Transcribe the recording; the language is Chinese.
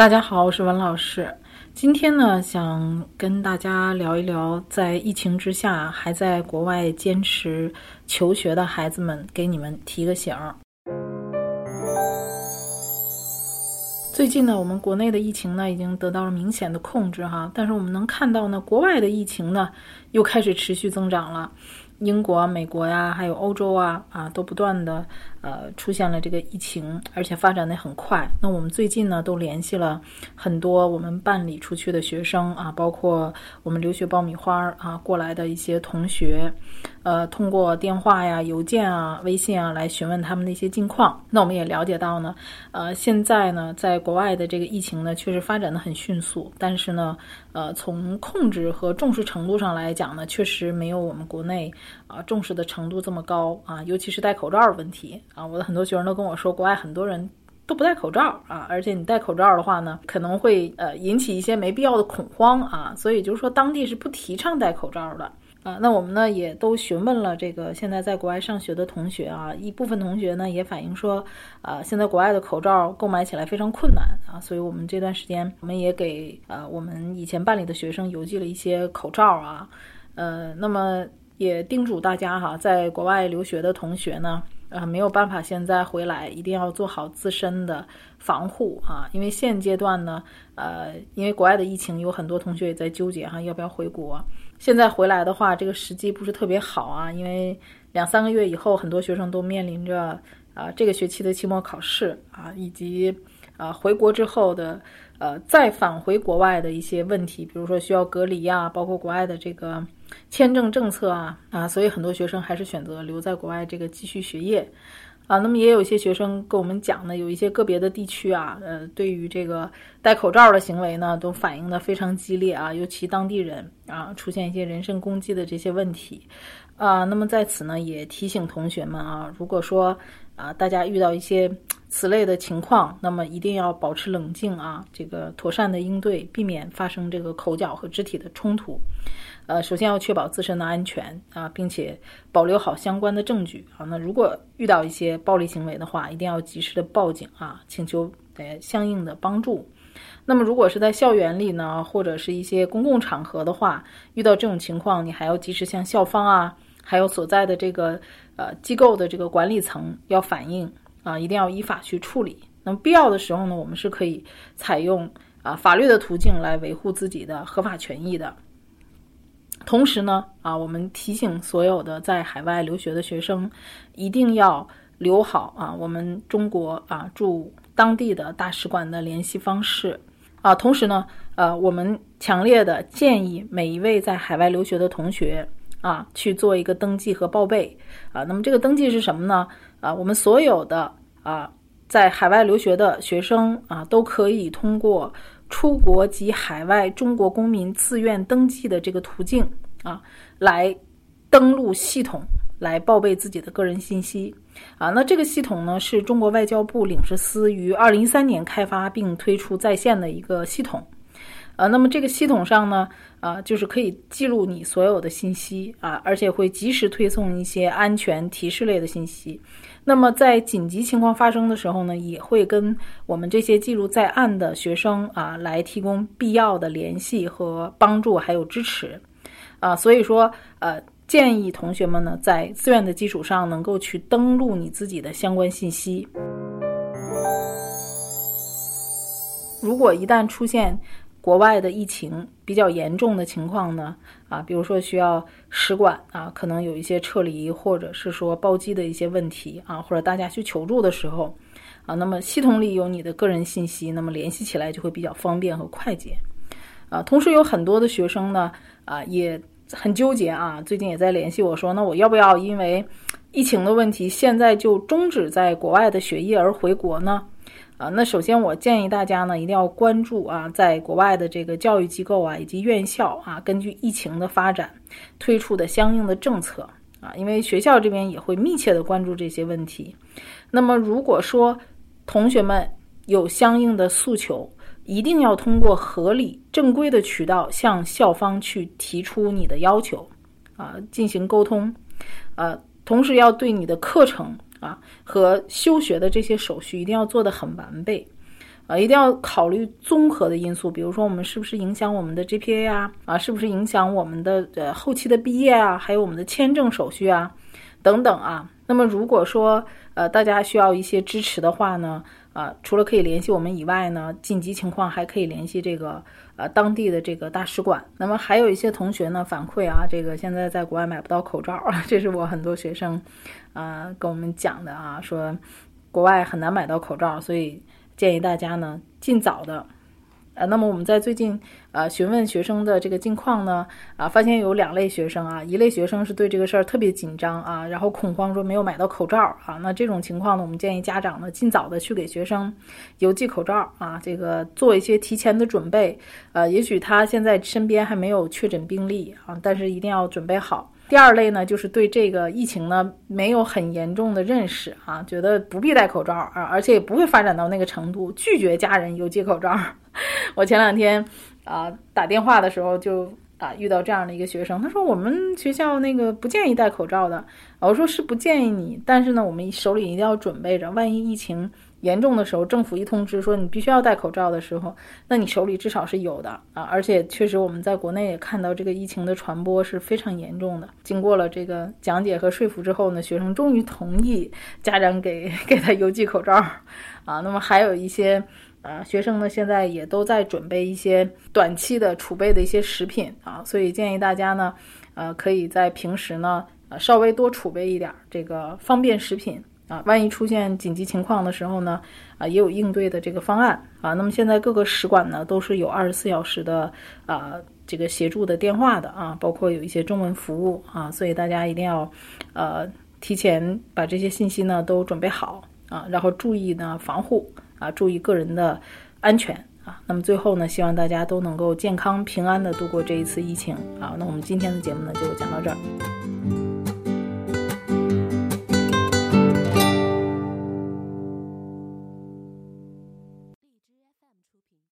大家好，我是文老师。今天呢，想跟大家聊一聊，在疫情之下还在国外坚持求学的孩子们，给你们提个醒儿。最近呢，我们国内的疫情呢已经得到了明显的控制哈，但是我们能看到呢，国外的疫情呢又开始持续增长了。英国、美国呀，还有欧洲啊，啊，都不断的呃出现了这个疫情，而且发展的很快。那我们最近呢，都联系了很多我们办理出去的学生啊，包括我们留学爆米花啊过来的一些同学，呃，通过电话呀、邮件啊、微信啊来询问他们的一些近况。那我们也了解到呢，呃，现在呢，在国外的这个疫情呢，确实发展的很迅速，但是呢，呃，从控制和重视程度上来讲呢，确实没有我们国内。啊，重视的程度这么高啊，尤其是戴口罩的问题啊，我的很多学生都跟我说，国外很多人都不戴口罩啊，而且你戴口罩的话呢，可能会呃引起一些没必要的恐慌啊，所以就是说当地是不提倡戴口罩的啊。那我们呢也都询问了这个现在在国外上学的同学啊，一部分同学呢也反映说，啊，现在国外的口罩购买起来非常困难啊，所以我们这段时间我们也给呃我们以前办理的学生邮寄了一些口罩啊，呃，那么。也叮嘱大家哈，在国外留学的同学呢，呃，没有办法现在回来，一定要做好自身的防护啊。因为现阶段呢，呃，因为国外的疫情，有很多同学也在纠结哈，要不要回国。现在回来的话，这个时机不是特别好啊，因为两三个月以后，很多学生都面临着啊这个学期的期末考试啊，以及啊回国之后的呃再返回国外的一些问题，比如说需要隔离啊，包括国外的这个。签证政策啊啊，所以很多学生还是选择留在国外这个继续学业啊。那么也有一些学生跟我们讲呢，有一些个别的地区啊，呃，对于这个戴口罩的行为呢，都反映的非常激烈啊，尤其当地人啊，出现一些人身攻击的这些问题啊。那么在此呢，也提醒同学们啊，如果说啊，大家遇到一些此类的情况，那么一定要保持冷静啊，这个妥善的应对，避免发生这个口角和肢体的冲突。呃，首先要确保自身的安全啊，并且保留好相关的证据啊。那如果遇到一些暴力行为的话，一定要及时的报警啊，请求呃相应的帮助。那么如果是在校园里呢，或者是一些公共场合的话，遇到这种情况，你还要及时向校方啊，还有所在的这个呃机构的这个管理层要反映啊，一定要依法去处理。那么必要的时候呢，我们是可以采用啊法律的途径来维护自己的合法权益的。同时呢，啊，我们提醒所有的在海外留学的学生，一定要留好啊，我们中国啊驻当地的大使馆的联系方式啊。同时呢，呃，我们强烈的建议每一位在海外留学的同学啊去做一个登记和报备啊。那么这个登记是什么呢？啊，我们所有的啊在海外留学的学生啊都可以通过。出国及海外中国公民自愿登记的这个途径啊，来登录系统，来报备自己的个人信息啊。那这个系统呢，是中国外交部领事司于二零一三年开发并推出在线的一个系统。呃，那么这个系统上呢，啊，就是可以记录你所有的信息啊，而且会及时推送一些安全提示类的信息。那么在紧急情况发生的时候呢，也会跟我们这些记录在案的学生啊，来提供必要的联系和帮助，还有支持。啊，所以说，呃，建议同学们呢，在自愿的基础上，能够去登录你自己的相关信息。如果一旦出现，国外的疫情比较严重的情况呢，啊，比如说需要使馆啊，可能有一些撤离或者是说包机的一些问题啊，或者大家去求助的时候，啊，那么系统里有你的个人信息，那么联系起来就会比较方便和快捷，啊，同时有很多的学生呢，啊，也很纠结啊，最近也在联系我说，那我要不要因为疫情的问题，现在就终止在国外的学业而回国呢？啊，那首先我建议大家呢，一定要关注啊，在国外的这个教育机构啊，以及院校啊，根据疫情的发展推出的相应的政策啊，因为学校这边也会密切的关注这些问题。那么如果说同学们有相应的诉求，一定要通过合理正规的渠道向校方去提出你的要求啊，进行沟通，呃，同时要对你的课程。啊，和休学的这些手续一定要做得很完备，啊，一定要考虑综合的因素，比如说我们是不是影响我们的 GPA 啊，啊，是不是影响我们的呃后期的毕业啊，还有我们的签证手续啊，等等啊。那么如果说呃大家需要一些支持的话呢，啊，除了可以联系我们以外呢，紧急情况还可以联系这个呃当地的这个大使馆。那么还有一些同学呢反馈啊，这个现在在国外买不到口罩啊，这是我很多学生啊跟我们讲的啊，说国外很难买到口罩，所以。建议大家呢，尽早的，呃，那么我们在最近呃询问学生的这个近况呢，啊，发现有两类学生啊，一类学生是对这个事儿特别紧张啊，然后恐慌说没有买到口罩啊，那这种情况呢，我们建议家长呢，尽早的去给学生邮寄口罩啊，这个做一些提前的准备，呃，也许他现在身边还没有确诊病例啊，但是一定要准备好。第二类呢，就是对这个疫情呢没有很严重的认识啊，觉得不必戴口罩啊，而且也不会发展到那个程度，拒绝家人邮寄口罩。我前两天啊打电话的时候就啊遇到这样的一个学生，他说我们学校那个不建议戴口罩的。我说是不建议你，但是呢，我们手里一定要准备着，万一疫情。严重的时候，政府一通知说你必须要戴口罩的时候，那你手里至少是有的啊！而且确实我们在国内也看到这个疫情的传播是非常严重的。经过了这个讲解和说服之后呢，学生终于同意家长给 给他邮寄口罩啊。那么还有一些啊学生呢，现在也都在准备一些短期的储备的一些食品啊，所以建议大家呢，呃，可以在平时呢，呃，稍微多储备一点这个方便食品。啊，万一出现紧急情况的时候呢，啊，也有应对的这个方案啊。那么现在各个使馆呢都是有二十四小时的啊这个协助的电话的啊，包括有一些中文服务啊，所以大家一定要呃提前把这些信息呢都准备好啊，然后注意呢防护啊，注意个人的安全啊。那么最后呢，希望大家都能够健康平安的度过这一次疫情啊。那我们今天的节目呢就讲到这儿。